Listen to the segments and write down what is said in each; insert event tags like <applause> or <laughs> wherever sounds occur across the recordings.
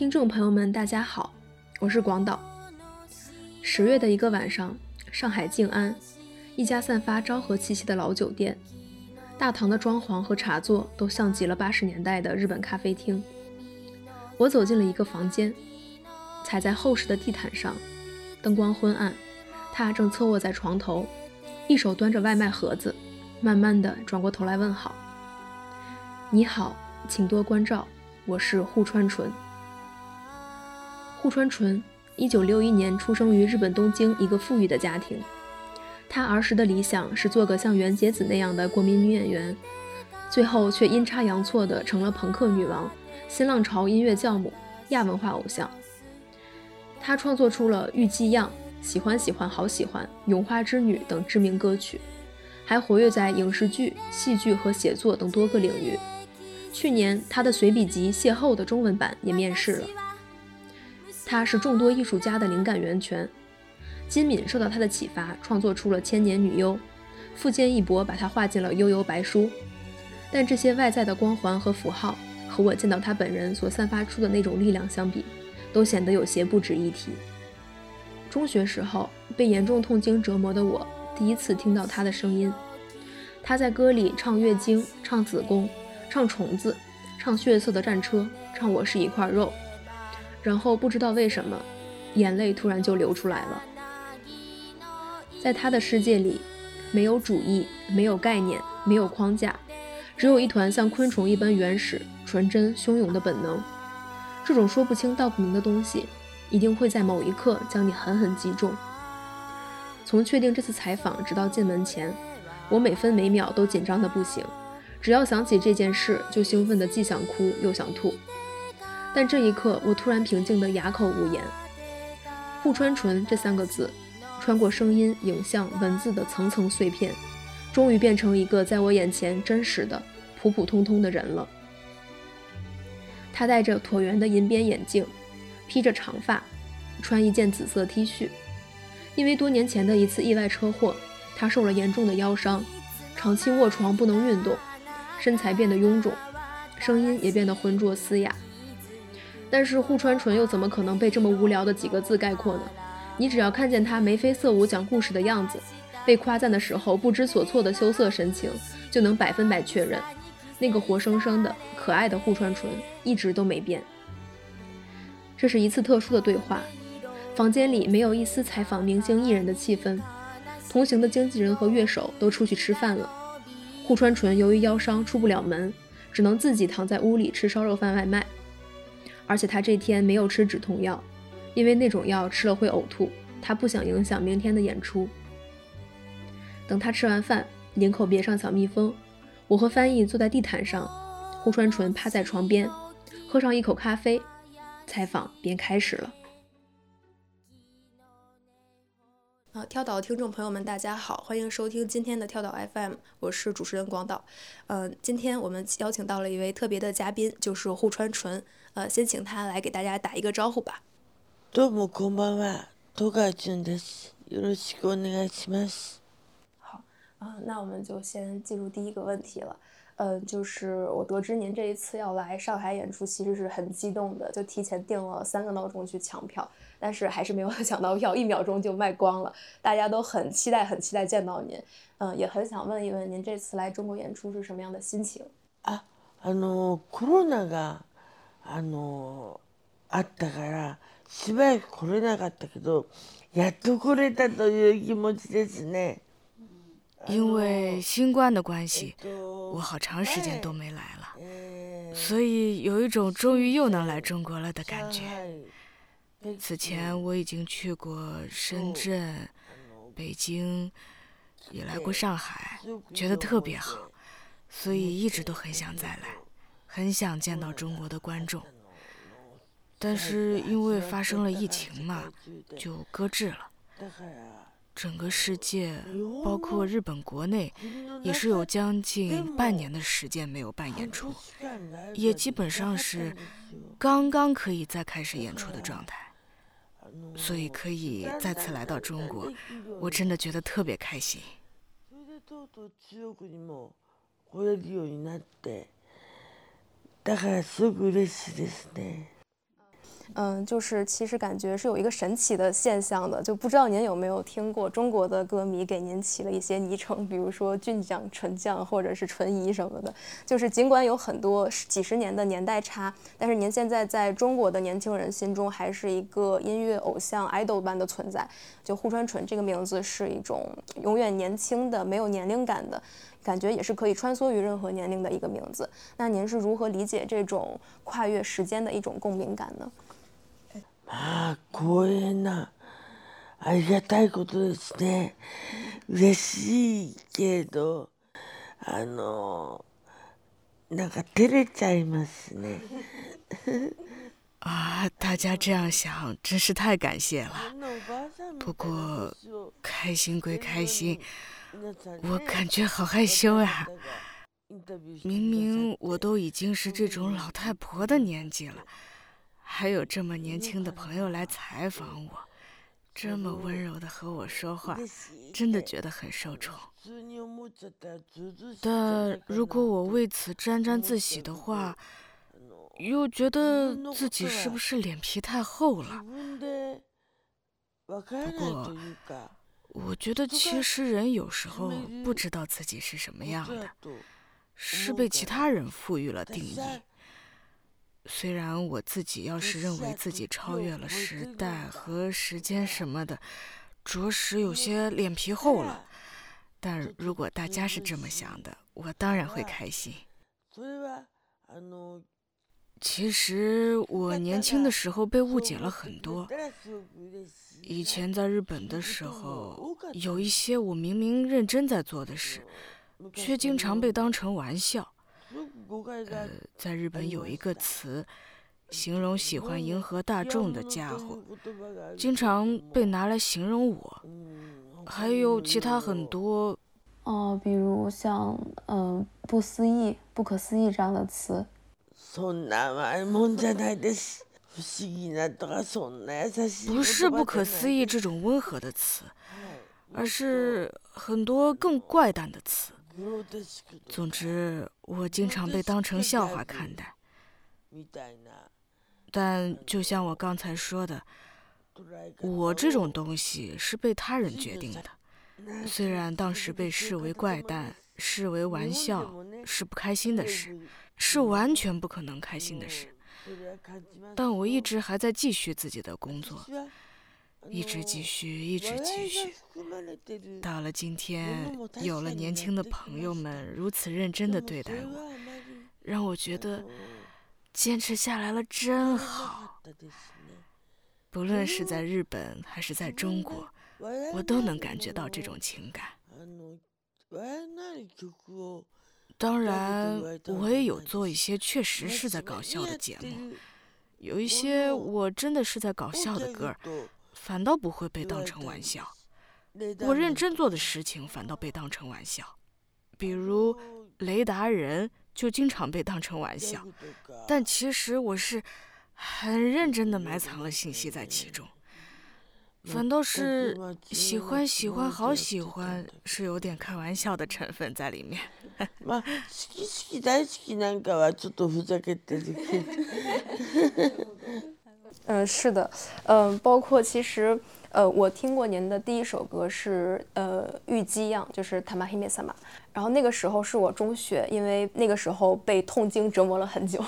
听众朋友们，大家好，我是广岛。十月的一个晚上，上海静安一家散发昭和气息的老酒店，大堂的装潢和茶座都像极了八十年代的日本咖啡厅。我走进了一个房间，踩在厚实的地毯上，灯光昏暗，他正侧卧在床头，一手端着外卖盒子，慢慢的转过头来问好：“你好，请多关照，我是户川纯。”户川纯，一九六一年出生于日本东京一个富裕的家庭。他儿时的理想是做个像原节子那样的国民女演员，最后却阴差阳错的成了朋克女王、新浪潮音乐教母、亚文化偶像。他创作出了《玉伎样》《喜欢喜欢好喜欢》《咏花之女》等知名歌曲，还活跃在影视剧、戏剧和写作等多个领域。去年，他的随笔集《邂逅》的中文版也面世了。她是众多艺术家的灵感源泉，金敏受到她的启发，创作出了《千年女优》，富坚义博把她画进了《悠悠白书》。但这些外在的光环和符号，和我见到她本人所散发出的那种力量相比，都显得有些不值一提。中学时候被严重痛经折磨的我，第一次听到她的声音。她在歌里唱月经，唱子宫，唱虫子，唱血色的战车，唱我是一块肉。然后不知道为什么，眼泪突然就流出来了。在他的世界里，没有主义，没有概念，没有框架，只有一团像昆虫一般原始、纯真、汹涌的本能。这种说不清道不明的东西，一定会在某一刻将你狠狠击中。从确定这次采访直到进门前，我每分每秒都紧张的不行，只要想起这件事，就兴奋的既想哭又想吐。但这一刻，我突然平静得哑口无言。户川纯这三个字，穿过声音、影像、文字的层层碎片，终于变成一个在我眼前真实的、普普通通的人了。他戴着椭圆的银边眼镜，披着长发，穿一件紫色 T 恤。因为多年前的一次意外车祸，他受了严重的腰伤，长期卧床不能运动，身材变得臃肿，声音也变得浑浊嘶哑。但是户川纯又怎么可能被这么无聊的几个字概括呢？你只要看见他眉飞色舞讲故事的样子，被夸赞的时候不知所措的羞涩神情，就能百分百确认，那个活生生的可爱的户川纯一直都没变。这是一次特殊的对话，房间里没有一丝采访明星艺人的气氛，同行的经纪人和乐手都出去吃饭了。户川纯由于腰伤出不了门，只能自己躺在屋里吃烧肉饭外卖。而且他这天没有吃止痛药，因为那种药吃了会呕吐。他不想影响明天的演出。等他吃完饭，领口别上小蜜蜂，我和翻译坐在地毯上，户川纯趴在床边，喝上一口咖啡，采访便开始了。啊，跳岛听众朋友们，大家好，欢迎收听今天的跳岛 FM，我是主持人广岛。嗯，今天我们邀请到了一位特别的嘉宾，就是户川纯。呃，先请他来给大家打一个招呼吧。どうもこんばんは、戸川俊です。よろしくお願いします。好，啊，那我们就先进入第一个问题了。嗯，就是我得知您这一次要来上海演出，其实是很激动的，就提前订了三个闹钟去抢票，但是还是没有抢到票，一秒钟就卖光了。大家都很期待，很期待见到您。嗯，也很想问一问您这次来中国演出是什么样的心情？あ、あのコロナが あのあったからしばらく来れなかったけど、やっと来れたという気持ちですね。因为新冠的关系，我好长时间都没来了，所以有一种终于又能来中国了的感觉。此前我已经去过深圳、北京，也来过上海，觉得特别好，所以一直都很想再来， 很想见到中国的观众。但是因为发生了疫情嘛，就搁置了。整个世界，包括日本国内，也是有将近半年的时间没有办演出，也基本上是刚刚可以再开始演出的状态。所以可以再次来到中国，我真的觉得特别开心。だからすごく嬉しいですね。 嗯，就是其实感觉是有一个神奇的现象的，就不知道您有没有听过中国的歌迷给您起了一些昵称，比如说俊将、纯将或者是纯姨什么的。就是尽管有很多几十年的年代差，但是您现在在中国的年轻人心中还是一个音乐偶像 idol 般的存在。就户川纯这个名字是一种永远年轻的、没有年龄感的 感觉，也是可以穿梭于任何年龄的一个名字。那您是如何理解这种跨越时间的一种共鸣感呢？まあ光栄なありがたいことですね嬉しいけどあのなんか照れちゃいますね啊，大家这样想真是太感谢了。不过开心归开心， 我感觉好害羞呀。明明我都已经是这种老太婆的年纪了。还有这么年轻的朋友来采访我，这么温柔的和我说话，真的觉得很受宠。但如果我为此沾沾自喜的话，又觉得自己是不是脸皮太厚了？不过，我觉得其实人有时候不知道自己是什么样的，是被其他人赋予了定义。虽然我自己要是认为自己超越了时代和时间什么的，着实有些脸皮厚了。但如果大家是这么想的，我当然会开心。其实我年轻的时候被误解了很多。以前在日本的时候，有一些我明明认真在做的事，却经常被当成玩笑。呃，在日本有一个词，形容喜欢迎合大众的家伙，经常被拿来形容我。还有其他很多，哦，比如像嗯，不思议、不可思议这样的词。不是不可思议这种温和的词，而是很多更怪诞的词。总之，我经常被当成笑话看待。但就像我刚才说的，我这种东西是被他人决定的。虽然当时被视为怪诞、视为玩笑，是不开心的事，是完全不可能开心的事，但我一直还在继续自己的工作。一直继续，一直继续，到了今天，有了年轻的朋友们如此认真的对待我，让我觉得坚持下来了真好。不论是在日本还是在中国，我都能感觉到这种情感。当然，我也有做一些确实是在搞笑的节目，有一些我真的是在搞笑的歌儿。反倒不会被当成玩笑，我认真做的事情反倒被当成玩笑，比如雷达人就经常被当成玩笑，但其实我是很认真的埋藏了信息在其中，反倒是喜欢喜欢好喜欢是有点开玩笑的成分在里面。嗯，<laughs> 是的，嗯，包括其实，呃，我听过您的第一首歌是呃《玉姬样》，就是《Tamahime Sama》，然后那个时候是我中学，因为那个时候被痛经折磨了很久。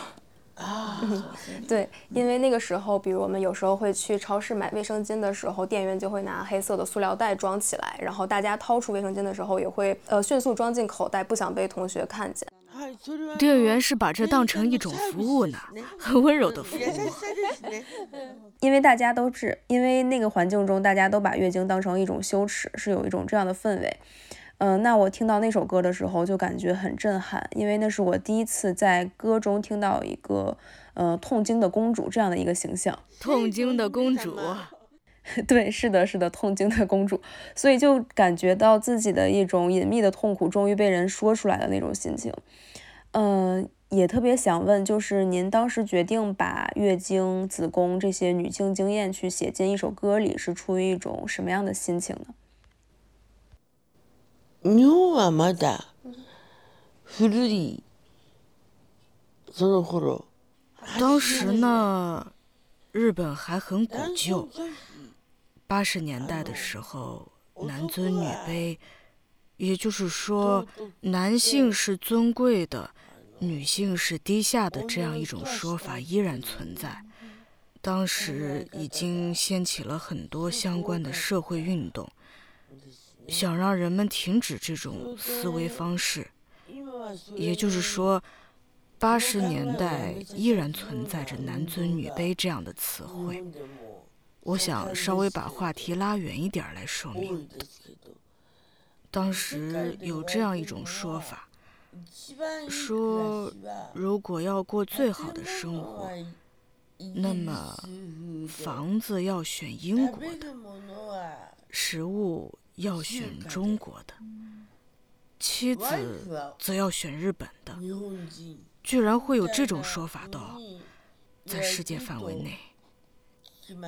啊，<laughs> 对，因为那个时候，比如我们有时候会去超市买卫生巾的时候，店员就会拿黑色的塑料袋装起来，然后大家掏出卫生巾的时候，也会呃迅速装进口袋，不想被同学看见。店员是把这当成一种服务呢，很温柔的服务。因为大家都是因为那个环境中，大家都把月经当成一种羞耻，是有一种这样的氛围。嗯，那我听到那首歌的时候就感觉很震撼，因为那是我第一次在歌中听到一个呃痛经的公主这样的一个形象。痛经的公主，<laughs> 对，是的，是的，痛经的公主，所以就感觉到自己的一种隐秘的痛苦终于被人说出来的那种心情。嗯，也特别想问，就是您当时决定把月经、子宫这些女性经验去写进一首歌里，是出于一种什么样的心情呢？日本はまだ古いその頃。当时呢， 日本还很古旧。八十年代的时候，男尊女卑，也就是说，男性是尊贵的，女性是低下的这样一种说法依然存在。当时已经掀起了很多相关的社会运动， 想让人们停止这种思维方式。也就是说。八十年代依然存在着“男尊女卑”这样的词汇，我想稍微把话题拉远一点来说明。当时有这样一种说法，说如果要过最好的生活，那么房子要选英国的，食物要选中国的，妻子则要选日本的。居然会有这种说法的，在世界范围内，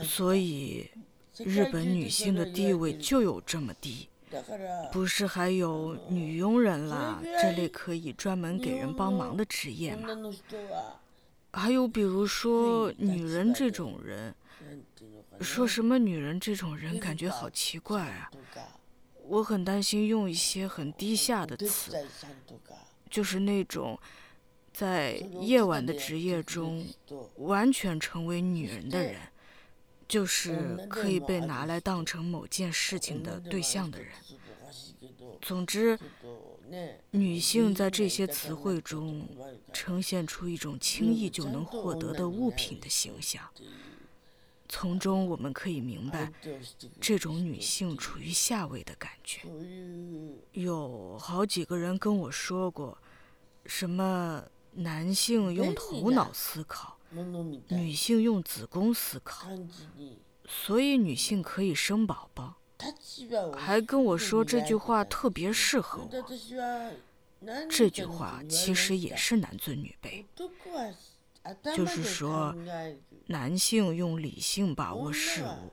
所以日本女性的地位就有这么低。不是还有女佣人啦这类可以专门给人帮忙的职业吗？还有比如说女人这种人，说什么女人这种人感觉好奇怪啊！我很担心用一些很低下的词，就是那种。在夜晚的职业中，完全成为女人的人，就是可以被拿来当成某件事情的对象的人。总之，女性在这些词汇中呈现出一种轻易就能获得的物品的形象。从中我们可以明白，这种女性处于下位的感觉。有好几个人跟我说过，什么。男性用头脑思考，女性用子宫思考，所以女性可以生宝宝。还跟我说这句话特别适合我。这句话其实也是男尊女卑，就是说，男性用理性把握事物，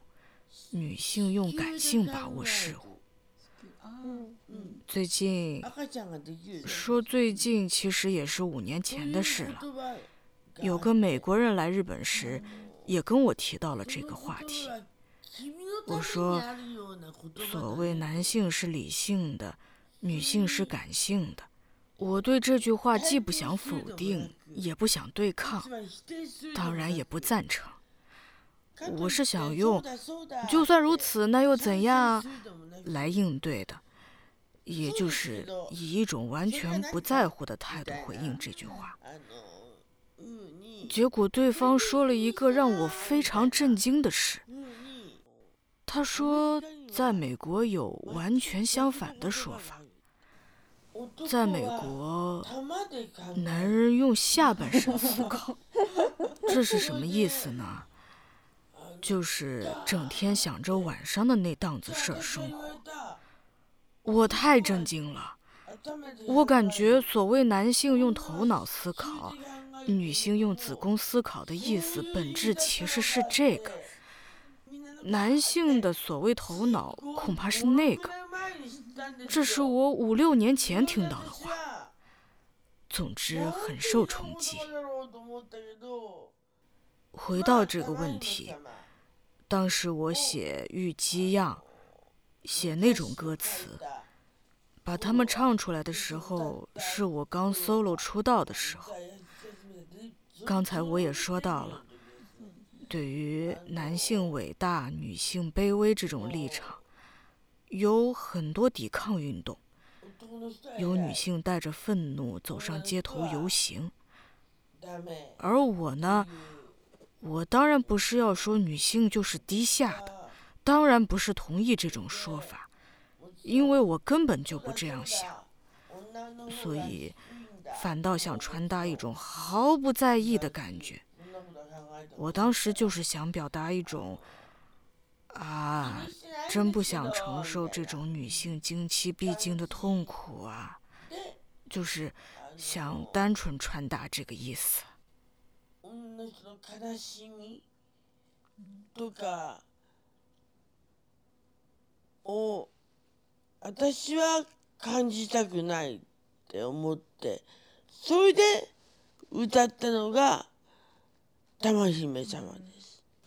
女性用感性把握事物。最近说最近其实也是五年前的事了。有个美国人来日本时，也跟我提到了这个话题。我说，所谓男性是理性的，女性是感性的。我对这句话既不想否定，也不想对抗，当然也不赞成。我是想用“就算如此，那又怎样”来应对的。也就是以一种完全不在乎的态度回应这句话，结果对方说了一个让我非常震惊的事。他说，在美国有完全相反的说法，在美国，男人用下半身思考，<laughs> 这是什么意思呢？就是整天想着晚上的那档子事儿生活。我太震惊了，我感觉所谓男性用头脑思考，女性用子宫思考的意思本质其实是这个。男性的所谓头脑恐怕是那个，这是我五六年前听到的话。总之很受冲击。回到这个问题，当时我写《玉姬样》。写那种歌词，把它们唱出来的时候，是我刚 solo 出道的时候。刚才我也说到了，对于男性伟大、女性卑微这种立场，有很多抵抗运动，有女性带着愤怒走上街头游行。而我呢，我当然不是要说女性就是低下的。当然不是同意这种说法，因为我根本就不这样想，所以反倒想传达一种毫不在意的感觉。我当时就是想表达一种，啊，真不想承受这种女性经期必经的痛苦啊，就是想单纯传达这个意思。を私は感じたくないって思ってそれで歌ったのが玉姫様です。 す。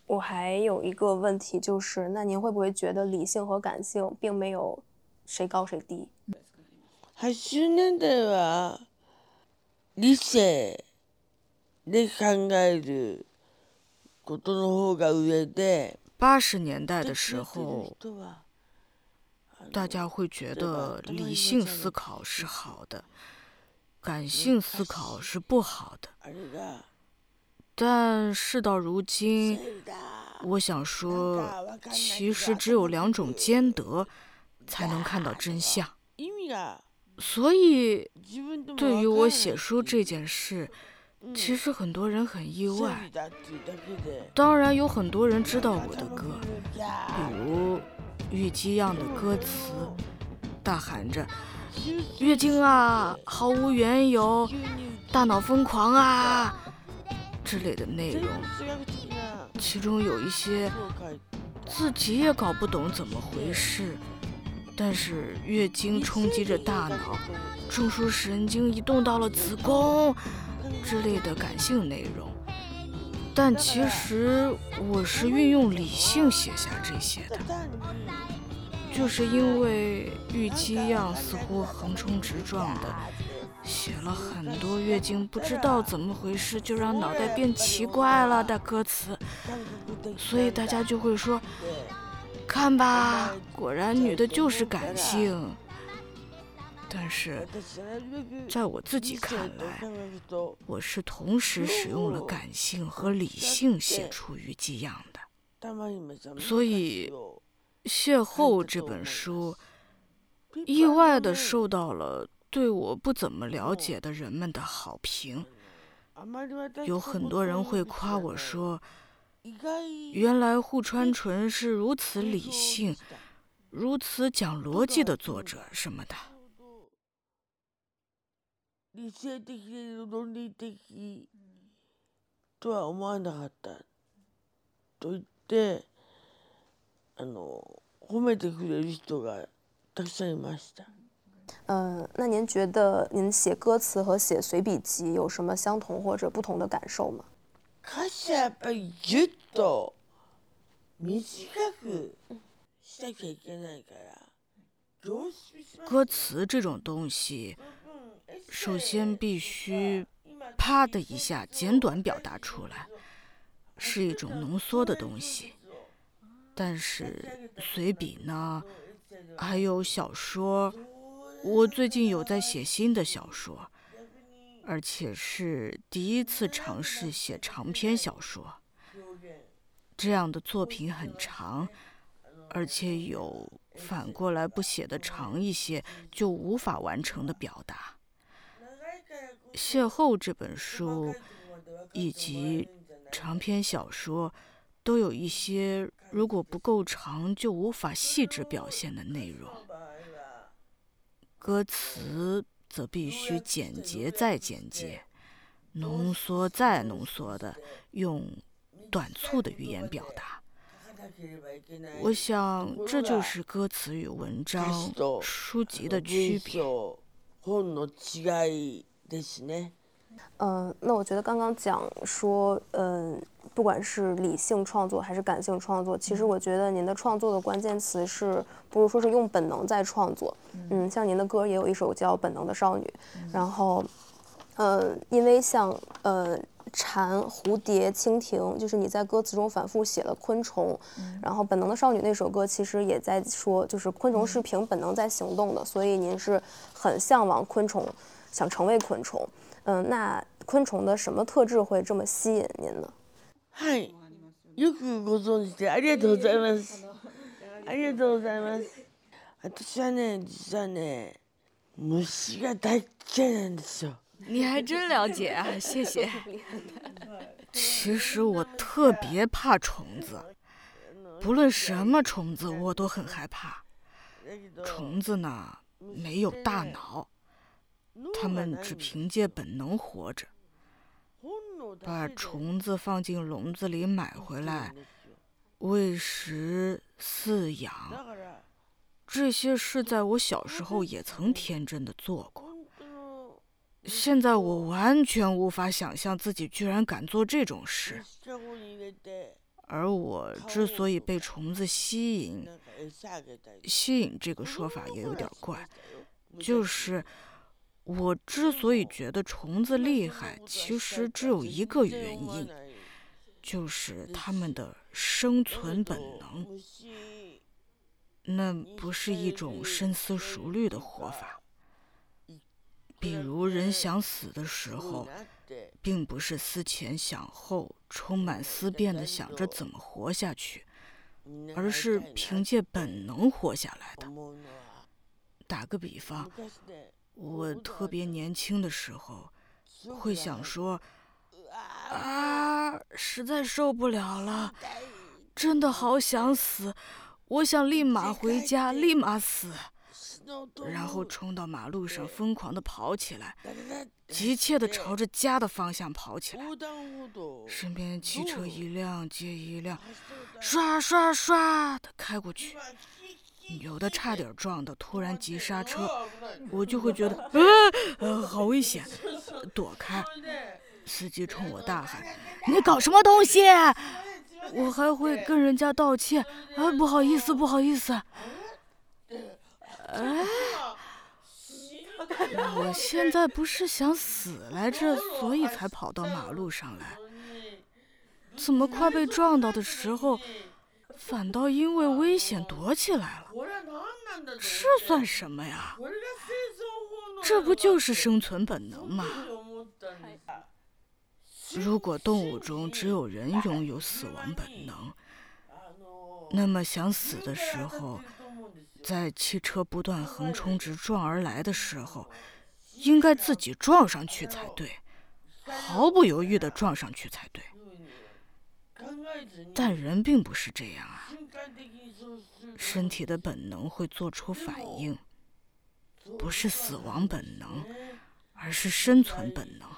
我还有一个问题就是，那您会不会觉得理性和感性并没有谁高谁低？80年代は理性で考えることの方が上で。八十年代的时候，大家会觉得理性思考是好的，感性思考是不好的。 但事到如今，我想说，其实只有两种兼得，才能看到真相。所以，对于我写书这件事，其实很多人很意外。当然，有很多人知道我的歌，比如玉姬样的歌词，大喊着“月经啊，毫无缘由，大脑疯狂啊”。之类的内容，其中有一些自己也搞不懂怎么回事，但是月经冲击着大脑，中枢神经移动到了子宫之类的感性内容。但其实我是运用理性写下这些的，就是因为玉姬样似乎横冲直撞的。写了很多月经不知道怎么回事就让脑袋变奇怪了的歌词，所以大家就会说：“看吧，果然女的就是感性。”但是，在我自己看来，我是同时使用了感性和理性写出虞姬样的，所以《邂逅》这本书意外的受到了。对我不怎么了解的人们的好评，有很多人会夸我说：“原来户川纯是如此理性、如此讲逻辑的作者什么的。”理性的、論理的とは思わなかった。と言って、あの褒めてくれる人がたくさんいました。 嗯，那您觉得您写歌词和写随笔集有什么相同或者不同的感受吗？歌词这种东西，首先必须啪的一下简短表达出来，是一种浓缩的东西。但是随笔呢，还有小说。我最近有在写新的小说，而且是第一次尝试写长篇小说。这样的作品很长，而且有反过来不写的长一些就无法完成的表达。《邂逅》这本书以及长篇小说都有一些如果不够长就无法细致表现的内容。歌词则必须简洁再简洁，浓缩再浓缩的用短促的语言表达。我想这就是歌词与文章、书籍的区别。嗯，那我觉得刚刚讲说，嗯，不管是理性创作还是感性创作，其实我觉得您的创作的关键词是，不如说是用本能在创作。嗯，像您的歌也有一首叫《本能的少女》，然后，呃，因为像呃蝉、蝴蝶、蜻蜓，就是你在歌词中反复写了昆虫，然后《本能的少女》那首歌其实也在说，就是昆虫是凭本能在行动的，所以您是很向往昆虫，想成为昆虫。嗯，那昆虫的什么特质会这么吸引您呢？嗨，よくご存知でありがとうございます。ありがとうございます。私はね、実はね、虫が大嫌いなんですよ。你还真了解啊，谢谢。<laughs> 其实我特别怕虫子，不论什么虫子我都很害怕。虫子呢，没有大脑。他们只凭借本能活着。把虫子放进笼子里买回来，喂食饲养，这些事在我小时候也曾天真的做过。现在我完全无法想象自己居然敢做这种事。而我之所以被虫子吸引，吸引这个说法也有点怪，就是我之所以觉得虫子厉害，其实只有一个原因，就是它们的生存本能。那不是一种深思熟虑的活法。比如人想死的时候，并不是思前想后、充满思辨的想着怎么活下去，而是凭借本能活下来的。打个比方，我特别年轻的时候，会想说：“啊，实在受不了了，真的好想死。”我想立马回家，立马死，然后冲到马路上，疯狂的跑起来，急切的朝着家的方向跑起来。身边汽车一辆接一辆，刷刷刷的开过去，有的差点撞到，突然急刹车，我就会觉得，<laughs> 呃，好危险，躲开。司机冲我大喊：“你搞什么东西？”我还会跟人家道歉啊，不好意思，不好意思。哎，我现在不是想死来着，所以才跑到马路上来。怎么快被撞到的时候，反倒因为危险躲起来了？这算什么呀？这不就是生存本能吗？如果动物中只有人拥有死亡本能，那么想死的时候，在汽车不断横冲直撞而来的时候，应该自己撞上去才对，毫不犹豫地撞上去才对。但人并不是这样啊，身体的本能会做出反应，不是死亡本能，而是生存本能。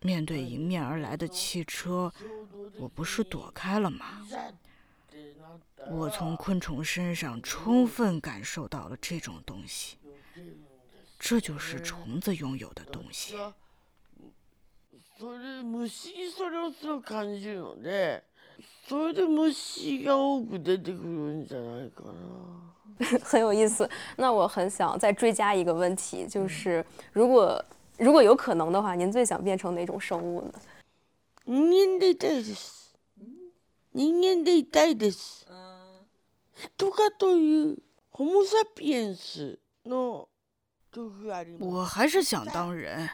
面对迎面而来的汽车，我不是躲开了吗？我从昆虫身上充分感受到了这种东西，这就是虫子拥有的东西。很有意思。那我很想再追加一个问题，就是如果。如果有可能的话，您最想变成哪种生物呢？人間でいたいです。人間でいたいです。とかというホモサピエンスの我还是想当人。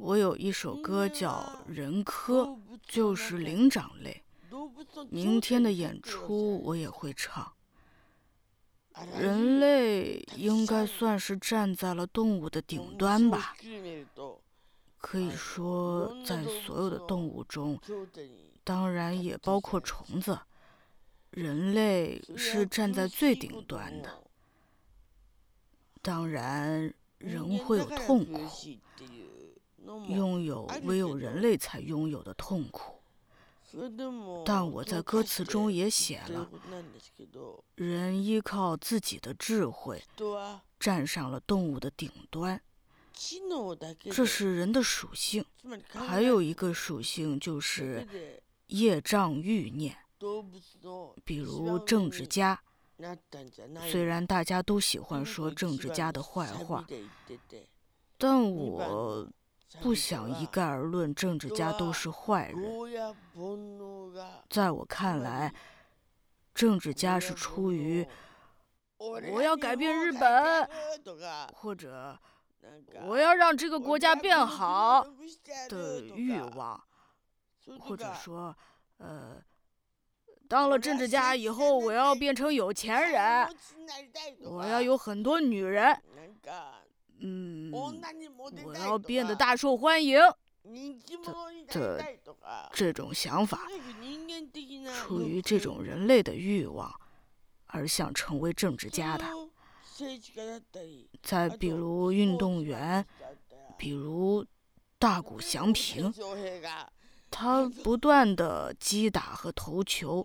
我有一首歌叫《人科》，就是灵长类。明天的演出我也会唱。人类应该算是站在了动物的顶端吧。可以说，在所有的动物中，当然也包括虫子，人类是站在最顶端的。当然，人会有痛苦，拥有唯有人类才拥有的痛苦。但我在歌词中也写了，人依靠自己的智慧，站上了动物的顶端。这是人的属性。还有一个属性就是业障欲念，比如政治家。虽然大家都喜欢说政治家的坏话，但我。不想一概而论，政治家都是坏人。在我看来，政治家是出于我要改变日本，或者我要让这个国家变好的欲望，或者说，呃，当了政治家以后，我要变成有钱人，我要有很多女人。嗯，我要变得大受欢迎。这这种想法，出于这种人类的欲望而想成为政治家的。再比如运动员，比如大谷翔平，他不断的击打和投球，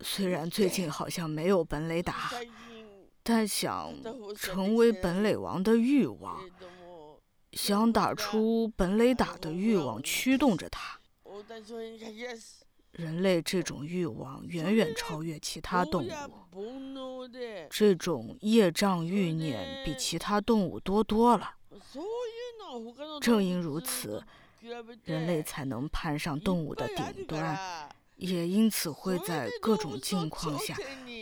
虽然最近好像没有本垒打。但想成为本垒王的欲望，想打出本垒打的欲望驱动着他。人类这种欲望远远超越其他动物，这种业障欲念比其他动物多多了。正因如此，人类才能攀上动物的顶端，也因此会在各种境况下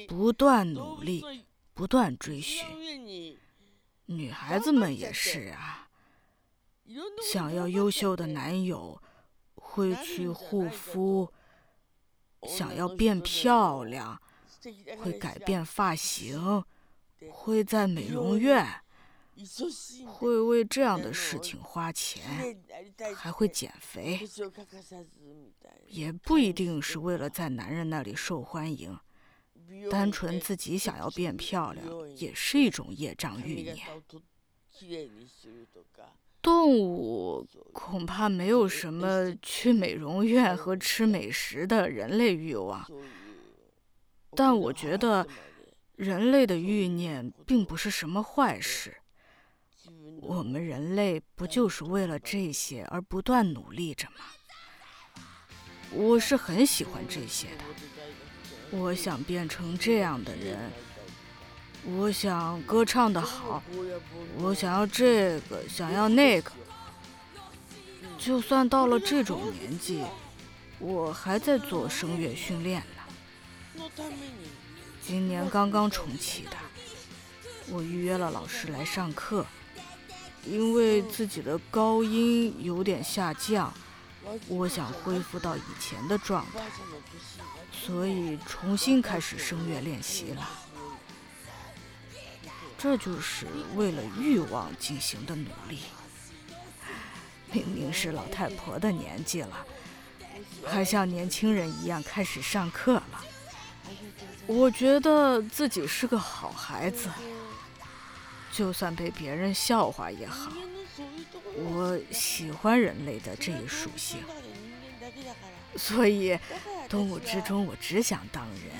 不断努力、不断追寻。女孩子们也是啊，想要优秀的男友，会去护肤。想要变漂亮，会改变发型，会在美容院，会为这样的事情花钱，还会减肥，也不一定是为了在男人那里受欢迎，单纯自己想要变漂亮，也是一种业障欲念。动物恐怕没有什么去美容院和吃美食的人类欲望，但我觉得人类的欲念并不是什么坏事。我们人类不就是为了这些而不断努力着吗？我是很喜欢这些的，我想变成这样的人。我想歌唱的好，我想要这个，想要那个。就算到了这种年纪，我还在做声乐训练呢。今年刚刚重启的，我预约了老师来上课。因为自己的高音有点下降，我想恢复到以前的状态，所以重新开始声乐练习了。这就是为了欲望进行的努力。明明是老太婆的年纪了，还像年轻人一样开始上课了。我觉得自己是个好孩子，就算被别人笑话也好。我喜欢人类的这一属性，所以动物之中，我只想当人。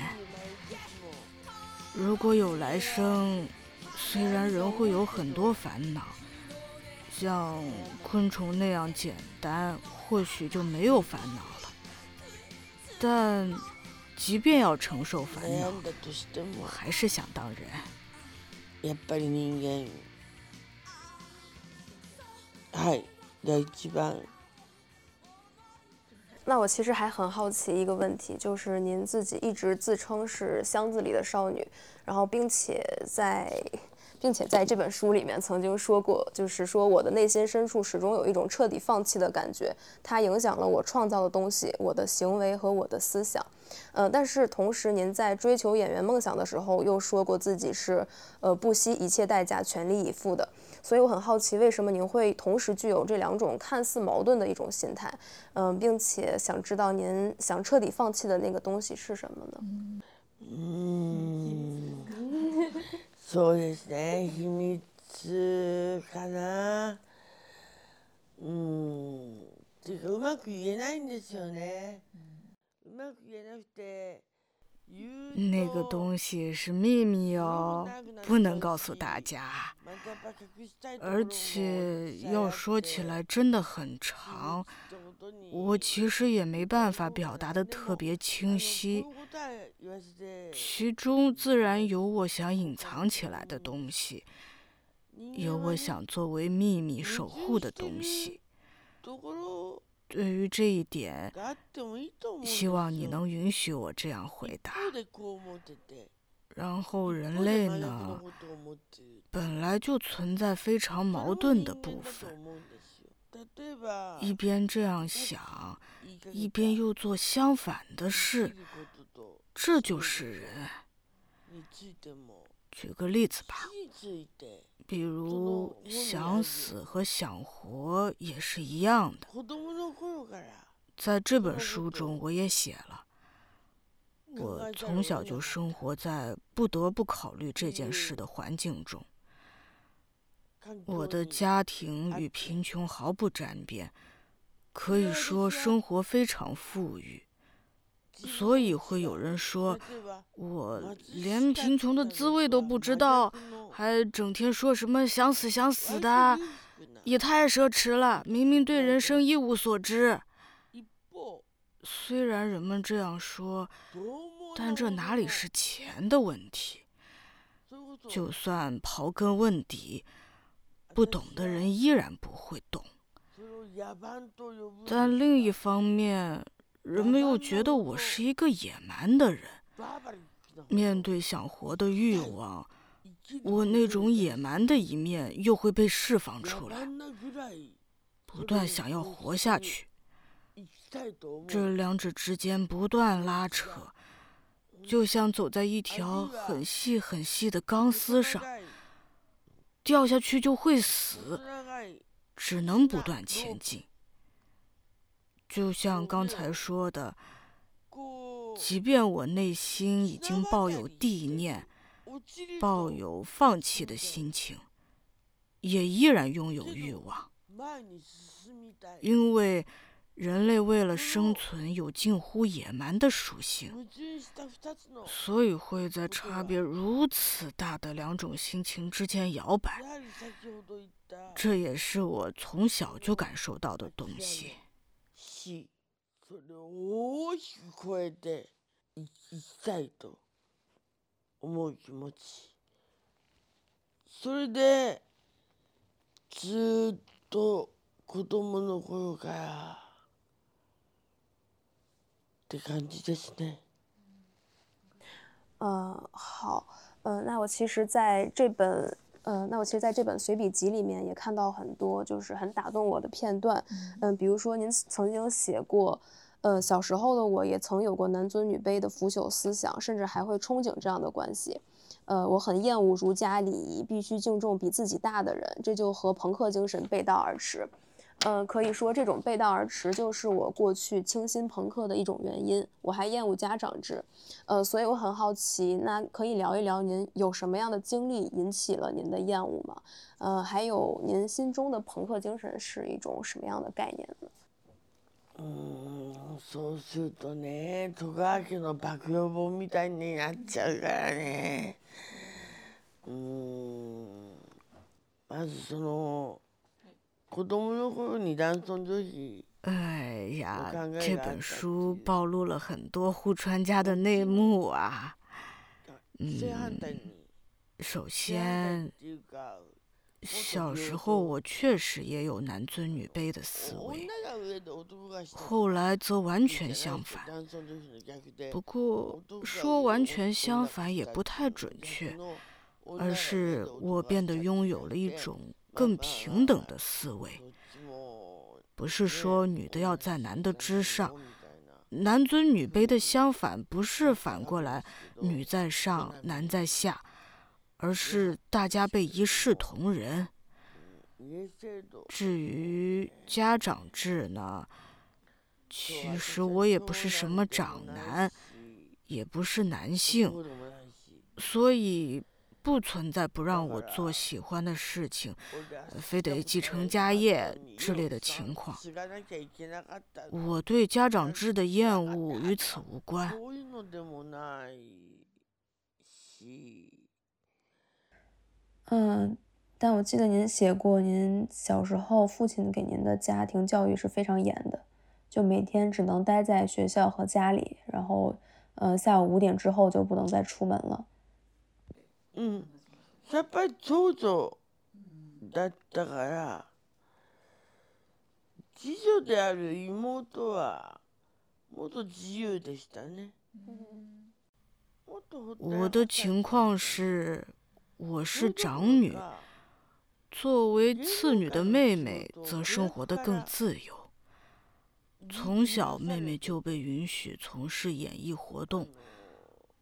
如果有来生。虽然人会有很多烦恼，像昆虫那样简单，或许就没有烦恼了。但即便要承受烦恼，我还是想当人。やっぱり人間、はい、が一番。 那我其实还很好奇一个问题，就是您自己一直自称是箱子里的少女，然后并且在。并且在这本书里面曾经说过，就是说我的内心深处始终有一种彻底放弃的感觉，它影响了我创造的东西、我的行为和我的思想。呃，但是同时您在追求演员梦想的时候又说过自己是呃不惜一切代价全力以赴的，所以我很好奇为什么您会同时具有这两种看似矛盾的一种心态，嗯，并且想知道您想彻底放弃的那个东西是什么呢？嗯。そうですね。秘密かな。うん。っていうかうまく言えないんですよね、うまく言えなくて那个东西是秘密哦，不能告诉大家。而且要说起来真的很长，我其实也没办法表达的特别清晰。其中自然有我想隐藏起来的东西，有我想作为秘密守护的东西。对于这一点，希望你能允许我这样回答。然后，人类呢，本来就存在非常矛盾的部分，一边这样想，一边又做相反的事，这就是人。举个例子吧。比如想死和想活也是一样的。在这本书中，我也写了，我从小就生活在不得不考虑这件事的环境中。我的家庭与贫穷毫不沾边，可以说生活非常富裕。所以会有人说，我连贫穷的滋味都不知道，还整天说什么想死想死的，也太奢侈了。明明对人生一无所知。虽然人们这样说，但这哪里是钱的问题？就算刨根问底，不懂的人依然不会懂。但另一方面，人们又觉得我是一个野蛮的人。面对想活的欲望，我那种野蛮的一面又会被释放出来，不断想要活下去。这两者之间不断拉扯，就像走在一条很细很细的钢丝上，掉下去就会死，只能不断前进。就像刚才说的。即便我内心已经抱有地念，抱有放弃的心情，也依然拥有欲望，因为人类为了生存有近乎野蛮的属性，所以会在差别如此大的两种心情之间摇摆。这也是我从小就感受到的东西。それを大きく超えていきたいと思う気持ちそれでずっと子供の頃からって感じですね。呃，好，呃，那我其实在这本。呃，那我其实在这本随笔集里面也看到很多就是很打动我的片段，嗯，比如说您曾经写过，呃，小时候的我也曾有过男尊女卑的腐朽思想，甚至还会憧憬这样的关系，呃，我很厌恶儒家礼仪，必须敬重比自己大的人，这就和朋克精神背道而驰。呃，可以说这种背道而驰就是我过去清新朋克的一种原因。我还厌恶家长制，呃，所以我很好奇，那可以聊一聊您有什么样的经历引起了您的厌恶吗？呃，还有您心中的朋克精神是一种什么样的概念呢？嗯，そうするとね、戸川家の暴露本みたいになっちゃうからね。うん、まずその。 哎呀，这本书暴露了很多户川家的内幕啊。嗯，首先，小时候我确实也有男尊女卑的思维，后来则完全相反。不过说完全相反也不太准确，而是我变得拥有了一种。更平等的思维，不是说女的要在男的之上，男尊女卑的相反，不是反过来女在上男在下，而是大家被一视同仁。至于家长制呢，其实我也不是什么长男，也不是男性，所以。不存在不让我做喜欢的事情，非得继承家业之类的情况。我对家长制的厌恶与此无关。嗯，但我记得您写过，您小时候父亲给您的家庭教育是非常严的，就每天只能待在学校和家里，然后，呃，下午五点之后就不能再出门了。嗯，やっぱり長女だったから次女である妹はもっと自由でしたね。我的情况是，我是长女，作为次女的妹妹则生活得更自由。从小，妹妹就被允许从事演艺活动。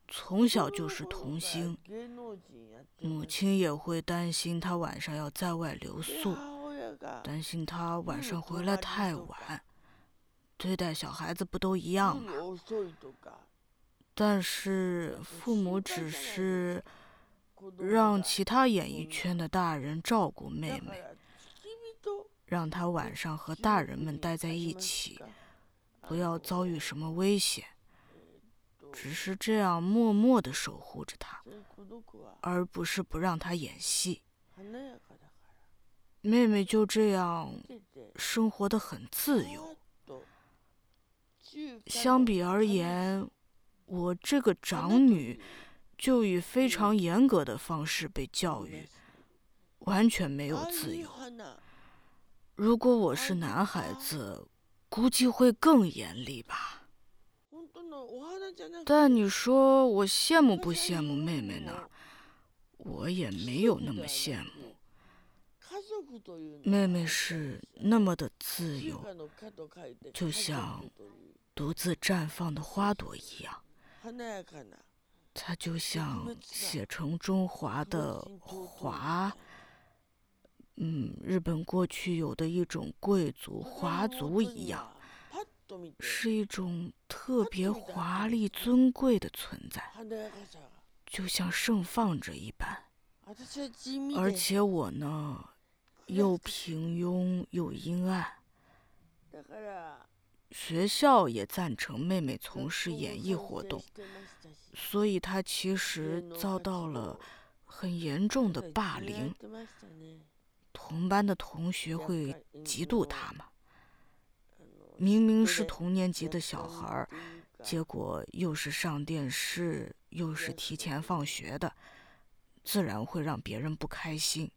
从小就是童星，母亲也会担心他晚上要在外留宿，担心他晚上回来太晚。对待小孩子不都一样吗？但是父母只是让其他演艺圈的大人照顾妹妹，让她晚上和大人们待在一起，不要遭遇什么危险。只是这样默默地守护着他，而不是不让他演戏。妹妹就这样生活的很自由。相比而言，我这个长女就以非常严格的方式被教育，完全没有自由。如果我是男孩子，估计会更严厉吧。但你说我羡慕不羡慕妹妹呢？我也没有那么羡慕。妹妹是那么的自由，就像独自绽放的花朵一样。她就像写成中华的华，嗯，日本过去有的一种贵族华族一样。是一种特别华丽、尊贵的存在，就像盛放着一般。而且我呢，又平庸又阴暗。学校也赞成妹妹从事演艺活动，所以她其实遭到了很严重的霸凌。同班的同学会嫉妒她嘛？明明是同年级的小孩儿，结果又是上电视，又是提前放学的，自然会让别人不开心。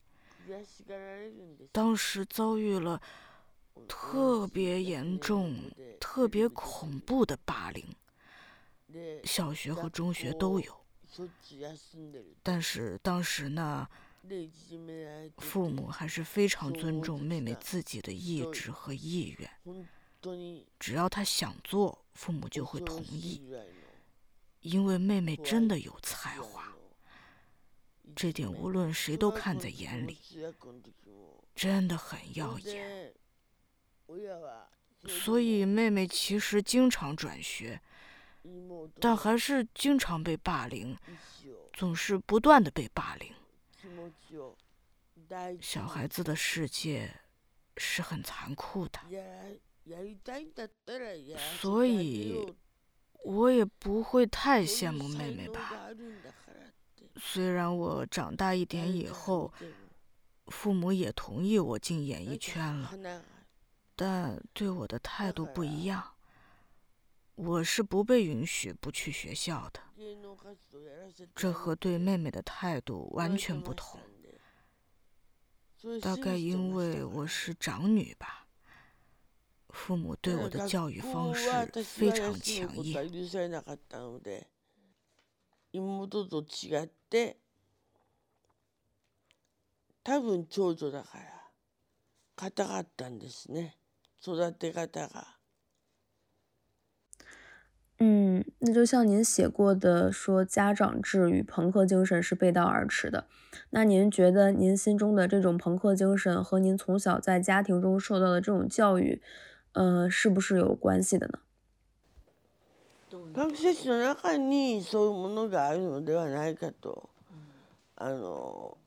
当时遭遇了特别严重、特别恐怖的霸凌，小学和中学都有。但是当时呢，父母还是非常尊重妹妹自己的意志和意愿。只要他想做，父母就会同意，因为妹妹真的有才华，这点无论谁都看在眼里，真的很耀眼。所以妹妹其实经常转学，但还是经常被霸凌，总是不断的被霸凌。小孩子的世界是很残酷的。所以，我也不会太羡慕妹妹吧。虽然我长大一点以后，父母也同意我进演艺圈了，但对我的态度不一样。我是不被允许不去学校的，这和对妹妹的态度完全不同。大概因为我是长女吧。父母对我的教育方式非常强硬。妹と違って、多分長女だから硬かったんですね。育て方が。嗯，那就像您写过的，说家长制与朋克精神是背道而驰的。那您觉得您心中的这种朋克精神和您从小在家庭中受到的这种教育？ 呃，是不是有关系的呢？学習の中にそういうものがあるのではないかと、あの、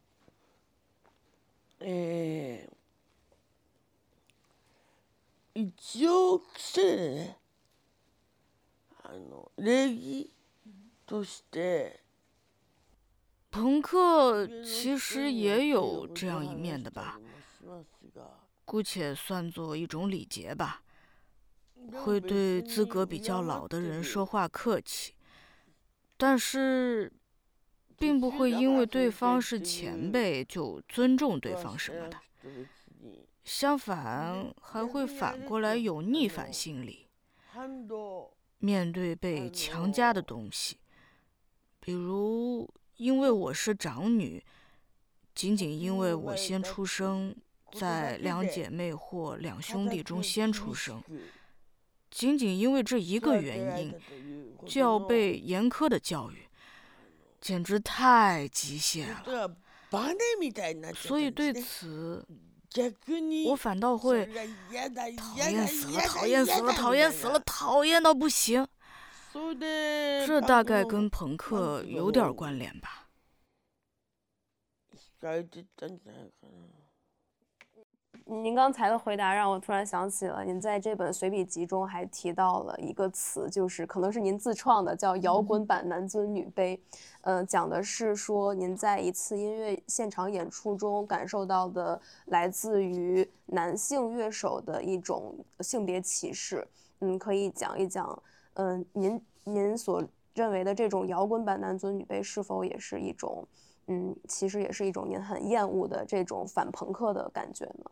えー、一応癖でね、あの礼儀として。朋克其实也有这样一面的吧。 姑且算作一种礼节吧，会对资格比较老的人说话客气，但是，并不会因为对方是前辈就尊重对方什么的。相反，还会反过来有逆反心理。面对被强加的东西，比如因为我是长女，仅仅因为我先出生。在两姐妹或两兄弟中先出生，仅仅因为这一个原因，就要被严苛的教育，简直太极限了。所以对此，我反倒会讨厌死了，讨厌死了，讨厌死了，讨厌到不行。这大概跟朋克有点关联吧。您刚才的回答让我突然想起了，您在这本随笔集中还提到了一个词，就是可能是您自创的，叫“摇滚版男尊女卑”。呃，讲的是说您在一次音乐现场演出中感受到的来自于男性乐手的一种性别歧视。嗯，可以讲一讲，嗯，您您所认为的这种摇滚版男尊女卑是否也是一种，嗯，其实也是一种您很厌恶的这种反朋克的感觉呢？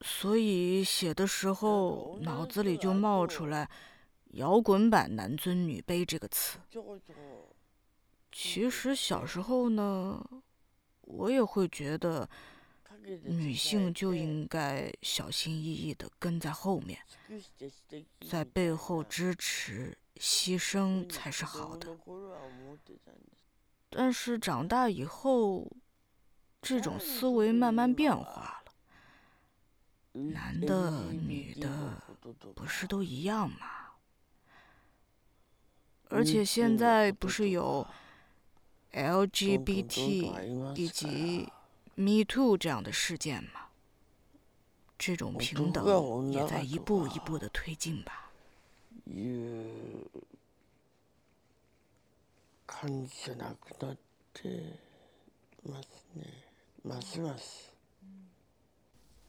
所以写的时候脑子里就冒出来“摇滚版男尊女卑”这个词。其实小时候呢，我也会觉得女性就应该小心翼翼地跟在后面，在背后支持、牺牲才是好的。但是长大以后，这种思维慢慢变化了。男的、女的不是都一样吗？而且现在不是有 LGBT 以及 Me Too 这样的事件吗？这种平等也在一步一步的推进吧。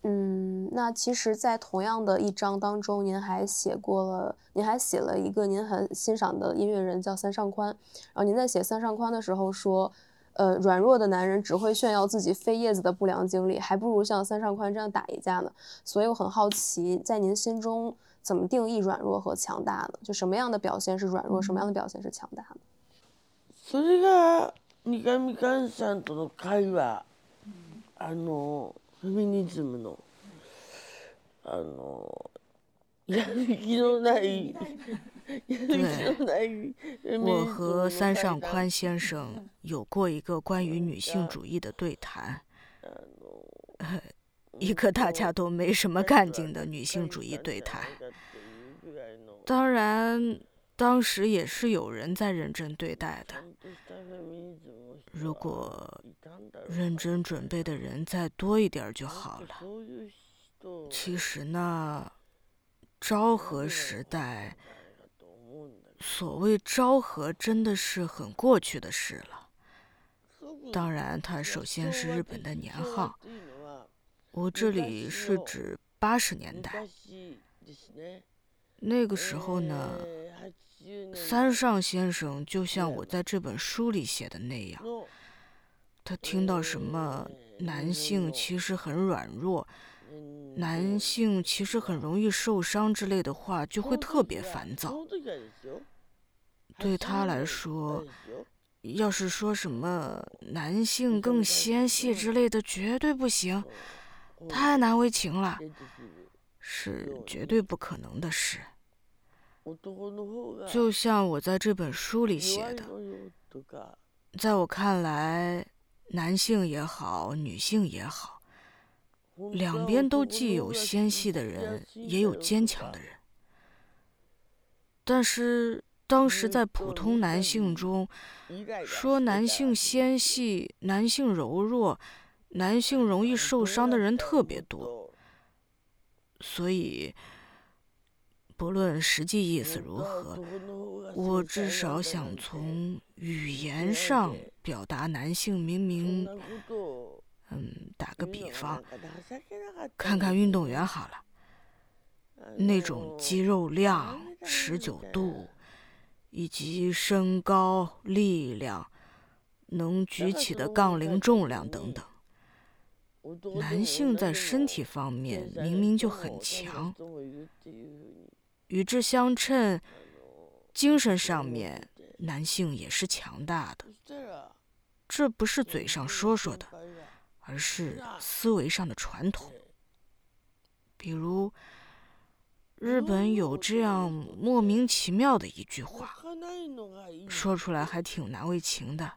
嗯，那其实，在同样的一章当中，您还写过了，您还写了一个您很欣赏的音乐人，叫三上宽。然后您在写三上宽的时候说，呃，软弱的男人只会炫耀自己飞叶子的不良经历，还不如像三上宽这样打一架呢。所以我很好奇，在您心中怎么定义软弱和强大呢？就什么样的表现是软弱，什么样的表现是强大呢？それが三上寛さんとの会話、あの。 フェミニズムのあのやる気のないやる気のない我和三上宽先生有过一个关于女性主义的对谈，<laughs> 一个大家都没什么干劲的女性主义对谈。当然， 当时也是有人在认真对待的。如果认真准备的人再多一点就好了。其实呢，昭和时代，所谓昭和真的是很过去的事了。当然，它首先是日本的年号，我这里是指八十年代。那个时候呢。三上先生就像我在这本书里写的那样，他听到什么男性其实很软弱，男性其实很容易受伤之类的话，就会特别烦躁。对他来说，要是说什么男性更纤细之类的，绝对不行，太难为情了，是绝对不可能的事。就像我在这本书里写的，在我看来，男性也好，女性也好，两边都既有纤细的人，也有坚强的人。但是当时在普通男性中，说男性纤细、男性柔弱、男性容易受伤的人特别多，所以。不论实际意思如何，我至少想从语言上表达男性明明……嗯，打个比方，看看运动员好了，那种肌肉量、持久度，以及身高、力量，能举起的杠铃重量等等，男性在身体方面明明就很强。与之相称，精神上面，男性也是强大的。这不是嘴上说说的，而是思维上的传统。比如，日本有这样莫名其妙的一句话，说出来还挺难为情的。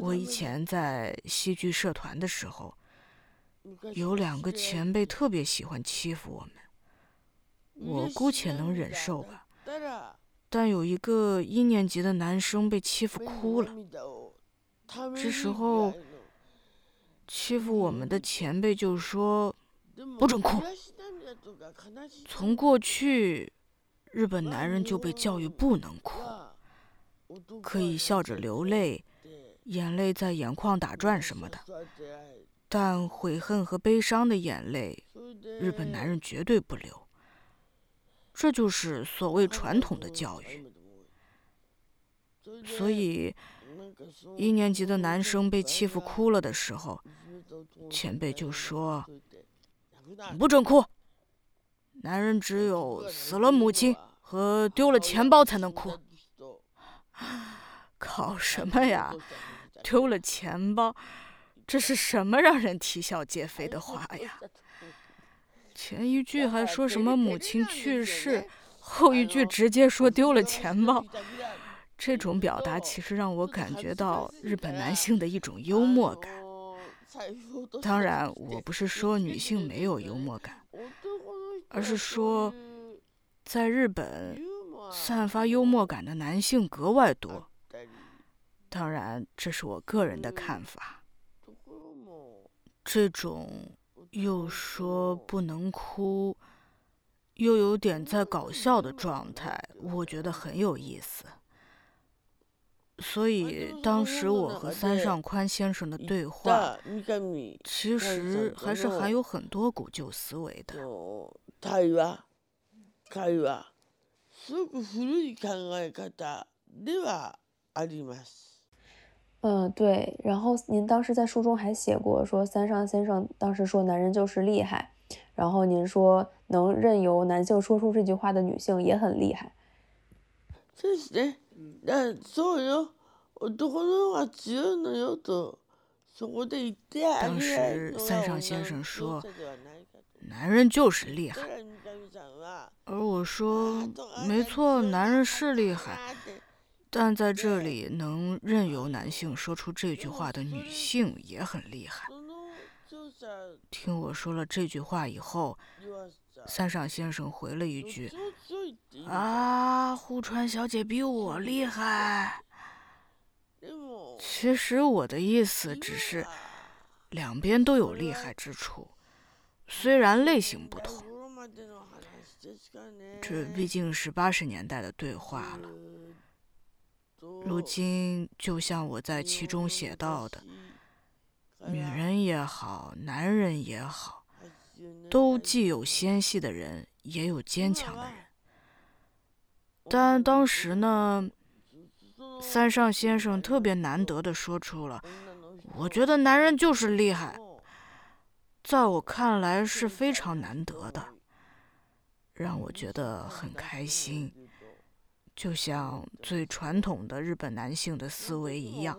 我以前在戏剧社团的时候，有两个前辈特别喜欢欺负我们。我姑且能忍受吧，但有一个一年级的男生被欺负哭了。这时候，欺负我们的前辈就说：“不准哭。”从过去，日本男人就被教育不能哭，可以笑着流泪，眼泪在眼眶打转什么的。但悔恨和悲伤的眼泪，日本男人绝对不流。这就是所谓传统的教育。所以，一年级的男生被欺负哭了的时候，前辈就说：“不准哭。男人只有死了母亲和丢了钱包才能哭。”考什么呀？丢了钱包？这是什么让人啼笑皆非的话呀？前一句还说什么母亲去世，后一句直接说丢了钱包。这种表达其实让我感觉到日本男性的一种幽默感。当然，我不是说女性没有幽默感，而是说，在日本，散发幽默感的男性格外多。当然，这是我个人的看法。这种又说不能哭，又有点在搞笑的状态，我觉得很有意思。所以当时我和三上宽先生的对话，其实还是含有很多古旧思维的。会話、会話、すごく古い考え方ではあります。 嗯，对。然后您当时在书中还写过，说三上先生当时说男人就是厉害，然后您说能任由男性说出这句话的女性也很厉害。そうですね。だそうよ。男の方が強いのよとそこで言ってあ当时三上先生说，男人就是厉害，而我说，没错，男人是厉害， 但在这里能任由男性说出这句话的女性也很厉害。听我说了这句话以后，三上先生回了一句：“啊，户川小姐比我厉害。”其实我的意思只是，两边都有厉害之处，虽然类型不同。这毕竟是八十年代的对话了，如今就像我在其中写到的，女人也好，男人也好，都既有纤细的人，也有坚强的人。但当时呢？三上先生特别难得的说出了：“我觉得男人就是厉害。”在我看来是非常难得的，让我觉得很开心，就像最传统的日本男性的思维一样。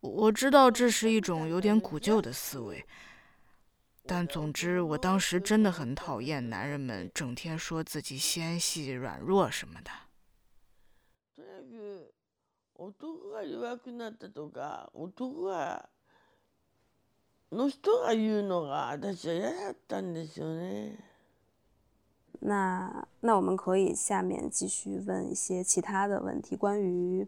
我知道这是一种有点古旧的思维，但总之，我当时真的很讨厌男人们整天说自己纤细、软弱什么的。男が弱くなったとか男がの人が言うのが私は嫌だったんですよね。 那那我们可以下面继续问一些其他的问题，关于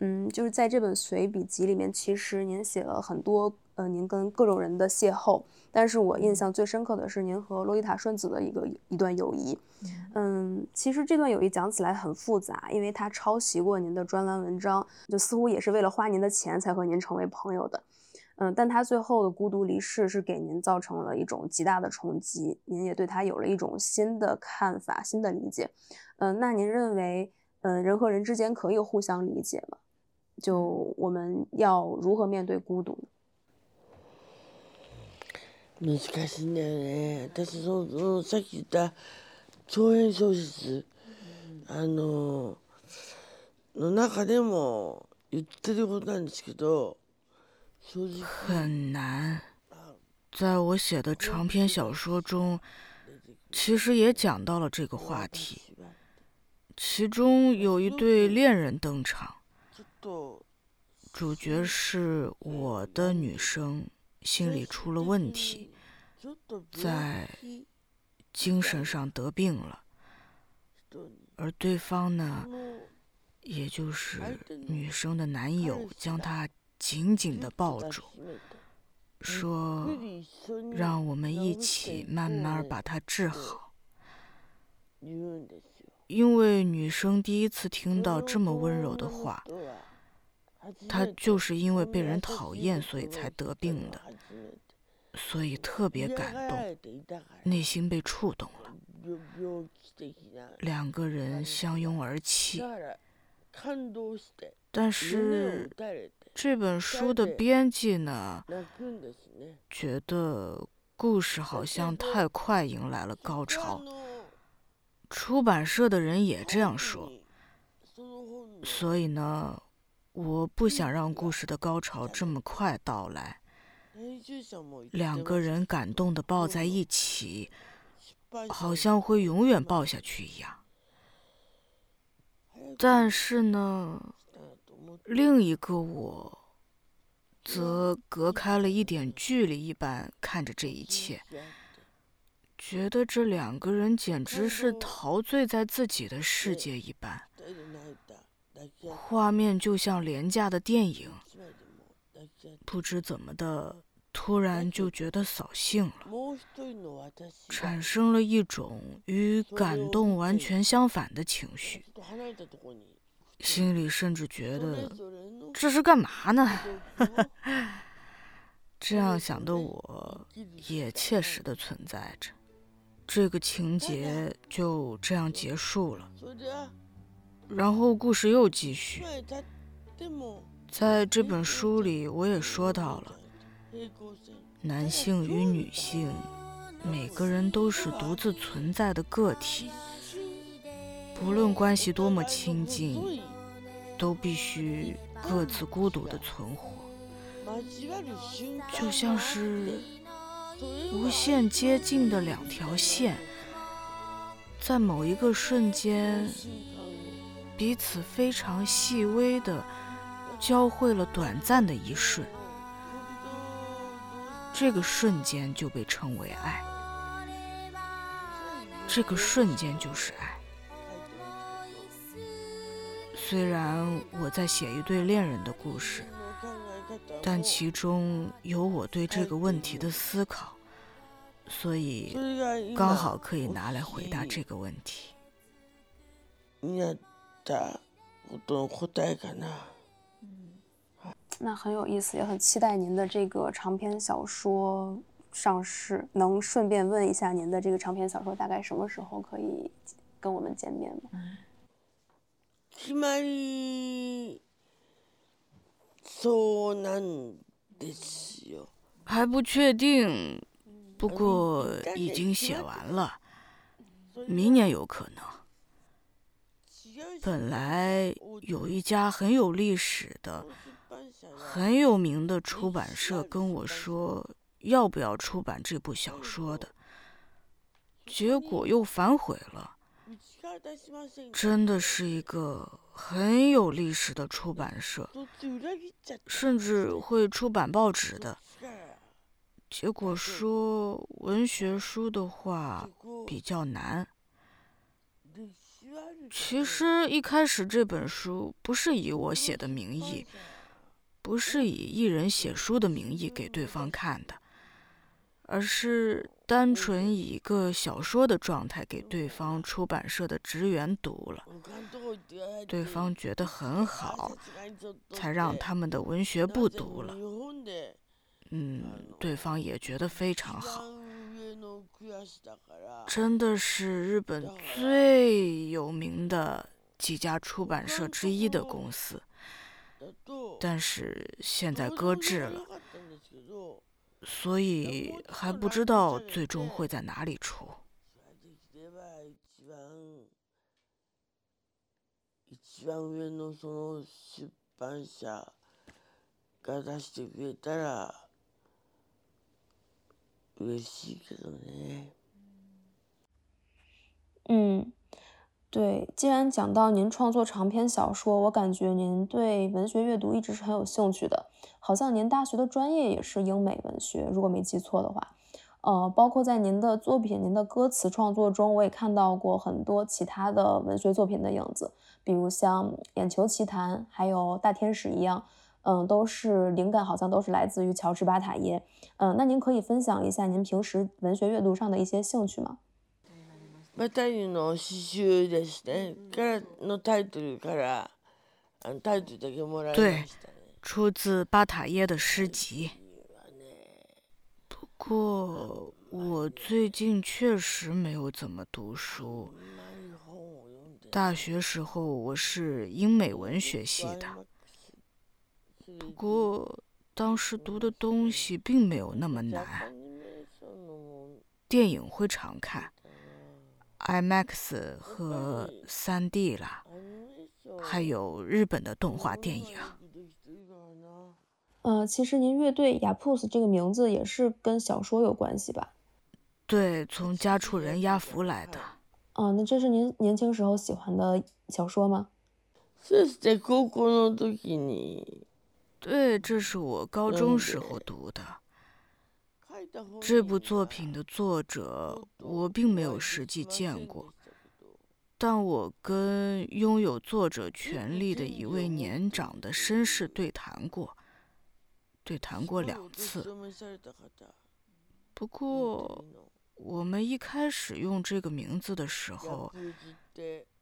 嗯，就是在这本随笔集里面，其实您写了很多。呃，您跟各种人的邂逅，但是我印象最深刻的是您和洛丽塔顺子的一个一段友谊。嗯，其实这段友谊讲起来很复杂，因为他抄袭过您的专栏文章，就似乎也是为了花您的钱才和您成为朋友的。嗯，但他最后的孤独离世是给您造成了一种极大的冲击，您也对他有了一种新的看法、新的理解。嗯，那您认为，嗯，人和人之间可以互相理解吗？就我们要如何面对孤独？難しいんだよね私そのさっき言った長編小説あのの中でも言ってることなんですけど 很难。在我写的长篇小说中，其实也讲到了这个话题。其中有一对恋人登场，主角是我的女生。心里出了问题，在精神上得病了，而对方呢，也就是女生的男友，将她紧紧地抱住，说：“让我们一起慢慢把她治好。”因为女生第一次听到这么温柔的话，她就是因为被人讨厌，所以才得病的，所以特别感动，内心被触动了。两个人相拥而泣，但是这本书的编辑呢，觉得故事好像太快迎来了高潮。出版社的人也这样说，所以呢，我不想让故事的高潮这么快到来。两个人感动的抱在一起。好像会永远抱下去一样，但是呢，另一个我，则隔开了一点距离一般看着这一切，觉得这两个人简直是陶醉在自己的世界一般，画面就像廉价的电影，不知怎么的。突然就觉得扫兴了，产生了一种与感动完全相反的情绪，心里甚至觉得这是干嘛呢？这样想的我也切实的存在着。这个情节就这样结束了，然后故事又继续。在这本书里，我也说到了。男性与女性，每个人都是独自存在的个体，不论关系多么亲近，都必须各自孤独的存活，就像是无限接近的两条线，在某一个瞬间，彼此非常细微的交汇了短暂的一瞬。这个瞬间就被称为爱，这个瞬间就是爱。虽然我在写一对恋人的故事，但其中有我对这个问题的思考，所以刚好可以拿来回答这个问题。那很有意思，也很期待您的这个长篇小说上市。能顺便问一下，您的这个长篇小说大概什么时候可以跟我们见面吗？还不确定，不过已经写完了，明年有可能。本来有一家很有历史的。很有名的出版社跟我说要不要出版这部小说的，结果又反悔了。真的是一个很有历史的出版社，甚至会出版报纸的。结果说文学书的话比较难。其实一开始这本书不是以我写的名义。不是以一人写书的名义给对方看的，而是单纯以一个小说的状态给对方出版社的职员读了，对方觉得很好，才让他们的文学部读了。嗯，对方也觉得非常好，真的是日本最有名的几家出版社之一的公司。但是现在搁置了，所以还不知道最终会在哪里出。嗯。对，既然讲到您创作长篇小说，我感觉您对文学阅读一直是很有兴趣的。好像您大学的专业也是英美文学，如果没记错的话。呃，包括在您的作品、您的歌词创作中，我也看到过很多其他的文学作品的影子，比如像《眼球奇谈》，还有《大天使》一样，嗯，都是灵感好像都是来自于乔治巴塔耶。嗯，那您可以分享一下您平时文学阅读上的一些兴趣吗？バタイユの詩集ですね。からのタイトルからあのタイトルだけもらいましたね。出自巴塔耶的诗集。不过我最近确实没有怎么读书。大学时候我是英美文学系的，不过当时读的东西并没有那么难。电影会常看。 IMAX 和 3D 啦，还有日本的动画电影。呃，其实您乐队雅普斯这个名字也是跟小说有关系吧？对，从家畜人亚福来的。哦，那这是您年轻时候喜欢的小说吗？对，这是我高中时候读的。这部作品的作者我并没有实际见过，但我跟拥有作者权利的一位年长的绅士对谈过，对谈过两次。不过，我们一开始用这个名字的时候，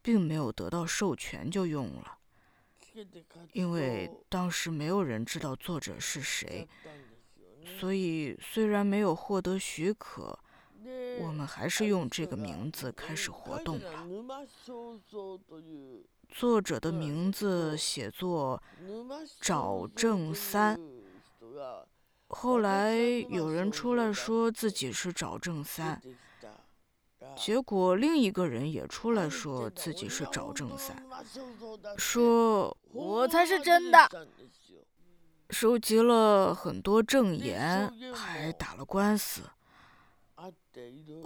并没有得到授权就用了，因为当时没有人知道作者是谁。所以，虽然没有获得许可，我们还是用这个名字开始活动了。作者的名字写作找正三，后来有人出来说自己是找正三，结果另一个人也出来说自己是找正三，说我才是真的。收集了很多证言，还打了官司。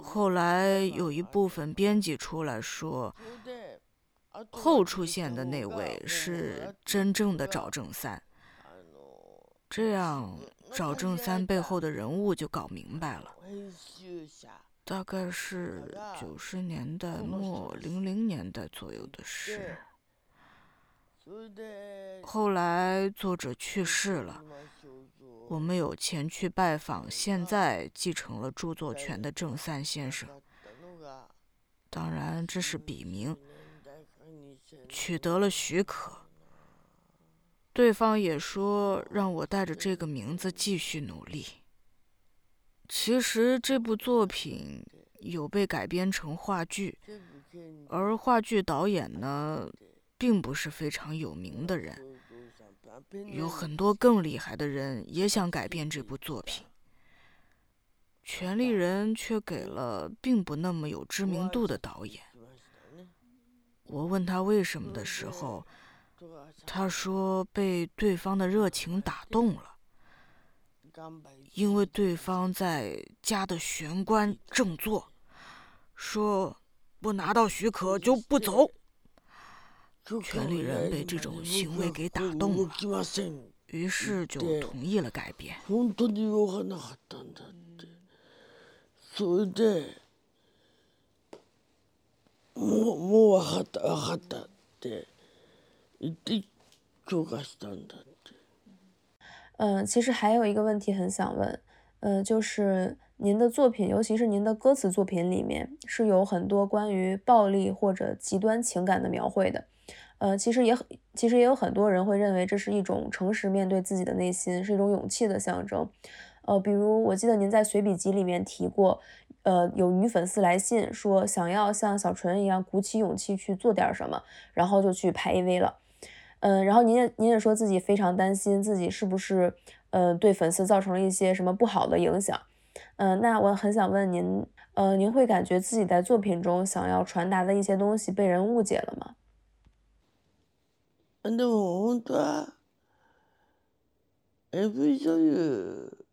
后来有一部分编辑出来说，后出现的那位是真正的赵正三。这样，赵正三背后的人物就搞明白了。大概是九十年代末、零零年代左右的事。后来作者去世了，我们有前去拜访现在继承了著作权的郑三先生。当然这是笔名，取得了许可。对方也说让我带着这个名字继续努力。其实这部作品有被改编成话剧，而话剧导演呢？并不是非常有名的人，有很多更厉害的人也想改变这部作品，权利人却给了并不那么有知名度的导演。我问他为什么的时候，他说被对方的热情打动了，因为对方在家的玄关正坐，说不拿到许可就不走。权利人被这种行为给打动了，于是就同意了改变。嗯，其实还有一个问题很想问，嗯，就是您的作品，尤其是您的歌词作品里面，是有很多关于暴力或者极端情感的描绘的。呃，其实也很，其实也有很多人会认为这是一种诚实面对自己的内心，是一种勇气的象征。呃，比如我记得您在随笔集里面提过，呃，有女粉丝来信说想要像小纯一样鼓起勇气去做点什么，然后就去拍 AV 了。嗯，然后您也您也说自己非常担心自己是不是，呃，对粉丝造成了一些什么不好的影响。嗯，那我很想问您，呃，您会感觉自己在作品中想要传达的一些东西被人误解了吗？でも本当は AV 女優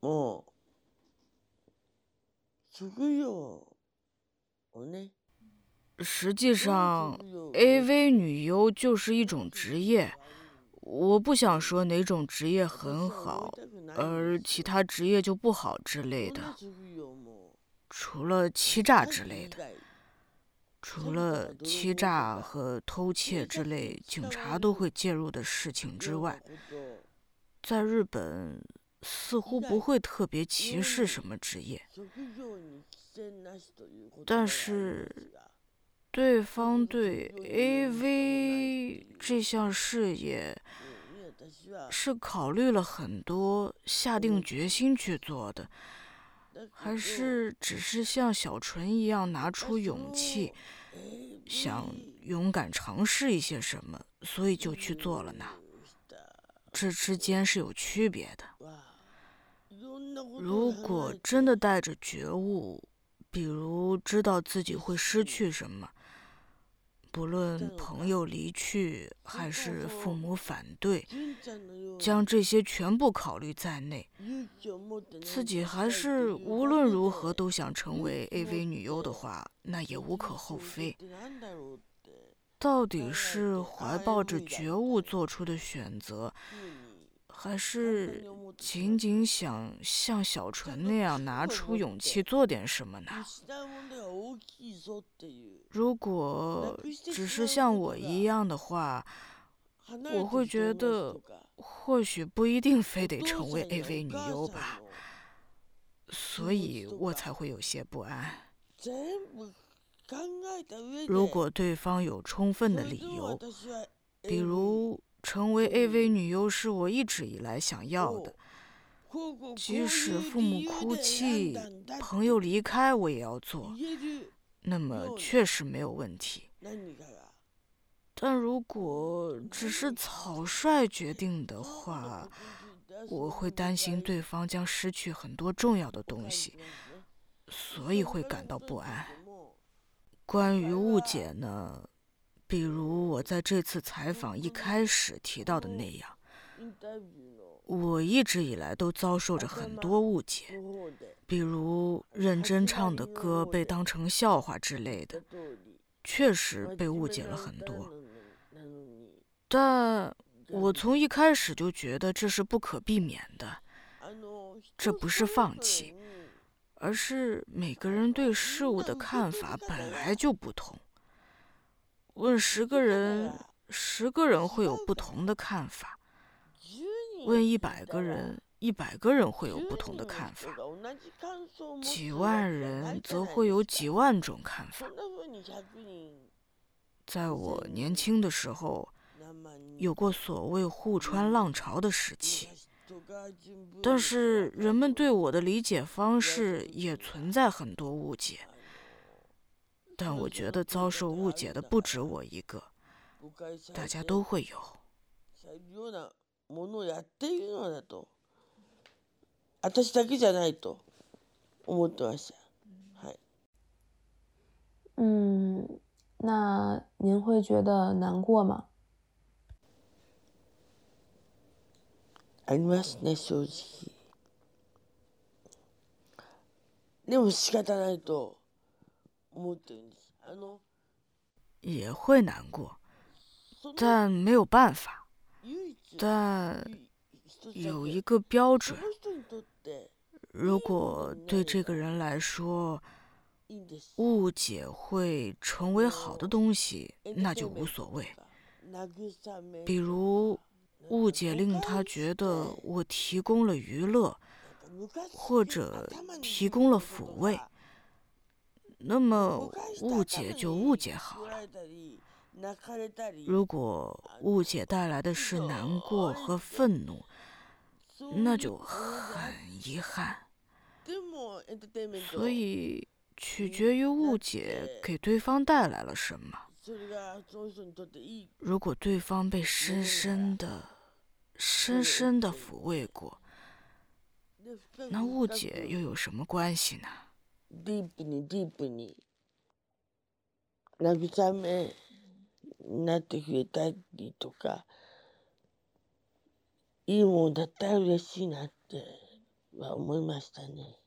も職業をね。实际上，AV 女优就是一种职业。 我不想说哪种职业很好，而其他职业就不好之类的。除了欺诈之类的， 除了欺诈和偷窃之类警察都会介入的事情之外，在日本似乎不会特别歧视什么职业。但是，对方对 AV 这项事业是考虑了很多，下定决心去做的。还是只是像小纯一样拿出勇气，想勇敢尝试一些什么，所以就去做了呢？这之间是有区别的。如果真的带着觉悟，比如知道自己会失去什么。不论朋友离去还是父母反对，将这些全部考虑在内，自己还是无论如何都想成为 AV 女优的话，那也无可厚非。到底是怀抱着觉悟做出的选择。还是仅仅想像小纯那样拿出勇气做点什么呢？如果只是像我一样的话，我会觉得或许不一定非得成为 AV 女优吧，所以我才会有些不安。如果对方有充分的理由，比如……成为 AV 女优是我一直以来想要的，即使父母哭泣、朋友离开，我也要做。那么确实没有问题。但如果只是草率决定的话，<laughs> 我会担心对方将失去很多重要的东西，所以会感到不安。关于误解呢？比如我在这次采访一开始提到的那样，我一直以来都遭受着很多误解，比如认真唱的歌被当成笑话之类的，确实被误解了很多。但我从一开始就觉得这是不可避免的，这不是放弃，而是每个人对事物的看法本来就不同。问十个人，十个人会有不同的看法；问一百个人，一百个人会有不同的看法；几万人则会有几万种看法。在我年轻的时候，有过所谓“互穿浪潮”的时期，但是人们对我的理解方式也存在很多误解。但我觉得遭受误解的不止我一个，大家都会有。嗯，那您会觉得难过吗？ありますね正直。でも仕方ないと。 也会难过，但没有办法。但有一个标准：如果对这个人来说，误解会成为好的东西，那就无所谓。比如，误解令他觉得我提供了娱乐，或者提供了抚慰。那么误解就误解好了。如果误解带来的是难过和愤怒，那就很遗憾。所以取决于误解给对方带来了什么。如果对方被深深的、深深的抚慰过，那误解又有什么关系呢？ディープにディープに慰めになってくれたりとかいいもんだったら嬉しいなっては思いましたね。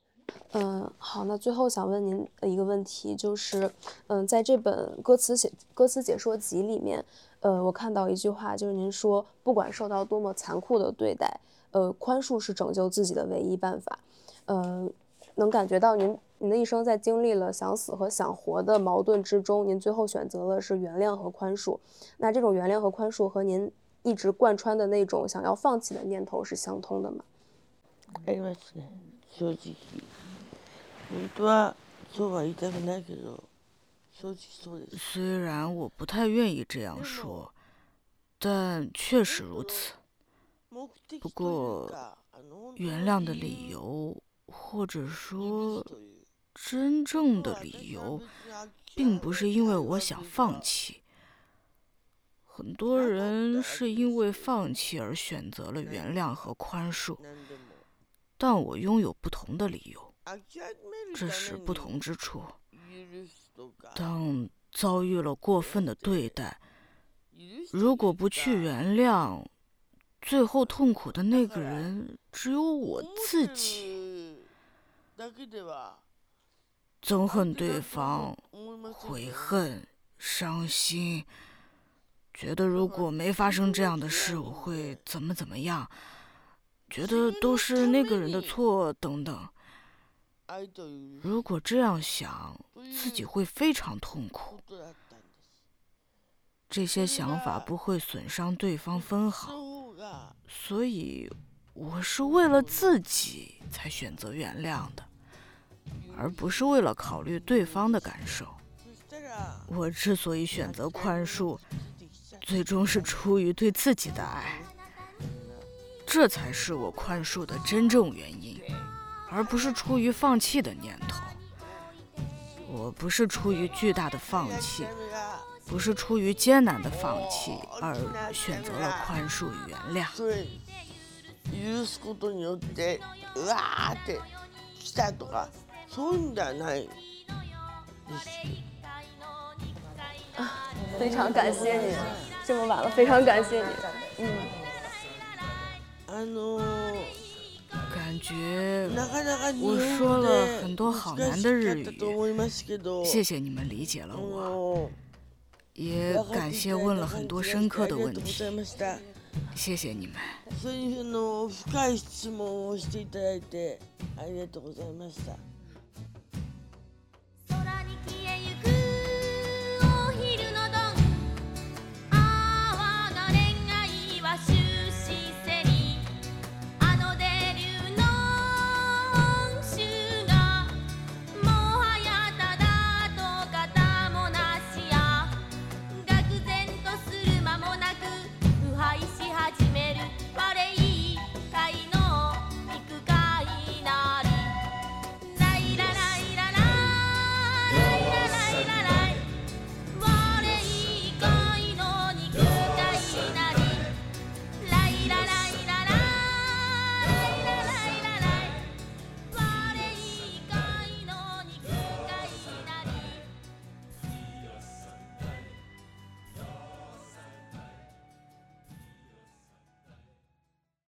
嗯，好，那最后想问您的一个问题就是，嗯，在这本歌词写歌词解说集里面，呃，我看到一句话，就是您说，不管受到多么残酷的对待，呃，宽恕是拯救自己的唯一办法。呃，能感觉到您 您的一生在经历了想死和想活的矛盾之中，您最后选择了是原谅和宽恕。那这种原谅和宽恕和您一直贯穿的那种想要放弃的念头是相通的吗？哎，我是手机。本当はそうは言いたくないけど、正直そうです。虽然我不太愿意这样说，但确实如此。不过，原谅的理由，或者说 真正的理由，并不是因为我想放弃。很多人是因为放弃而选择了原谅和宽恕，但我拥有不同的理由。这是不同之处。当遭遇了过分的对待，如果不去原谅，最后痛苦的那个人只有我自己。憎恨对方，悔恨，伤心，觉得如果没发生这样的事，我会怎么怎么样，觉得都是那个人的错，等等。如果这样想，自己会非常痛苦。这些想法不会损伤对方分毫，所以我是为了自己才选择原谅的，而不是为了考虑对方的感受。我之所以选择宽恕，最终是出于对自己的爱，这才是我宽恕的真正原因。而不是出于放弃的念头，我不是出于巨大的放弃，不是出于艰难的放弃而选择了宽恕与原谅。啊，非常感谢你，这么晚了，非常感谢你。嗯。感觉我说了很多好难的日语，谢谢你们理解了我，也感谢问了很多深刻的问题，谢谢你们。そういうの深い質問をしていただいてありがとうございました。 <laughs> 空に消えゆく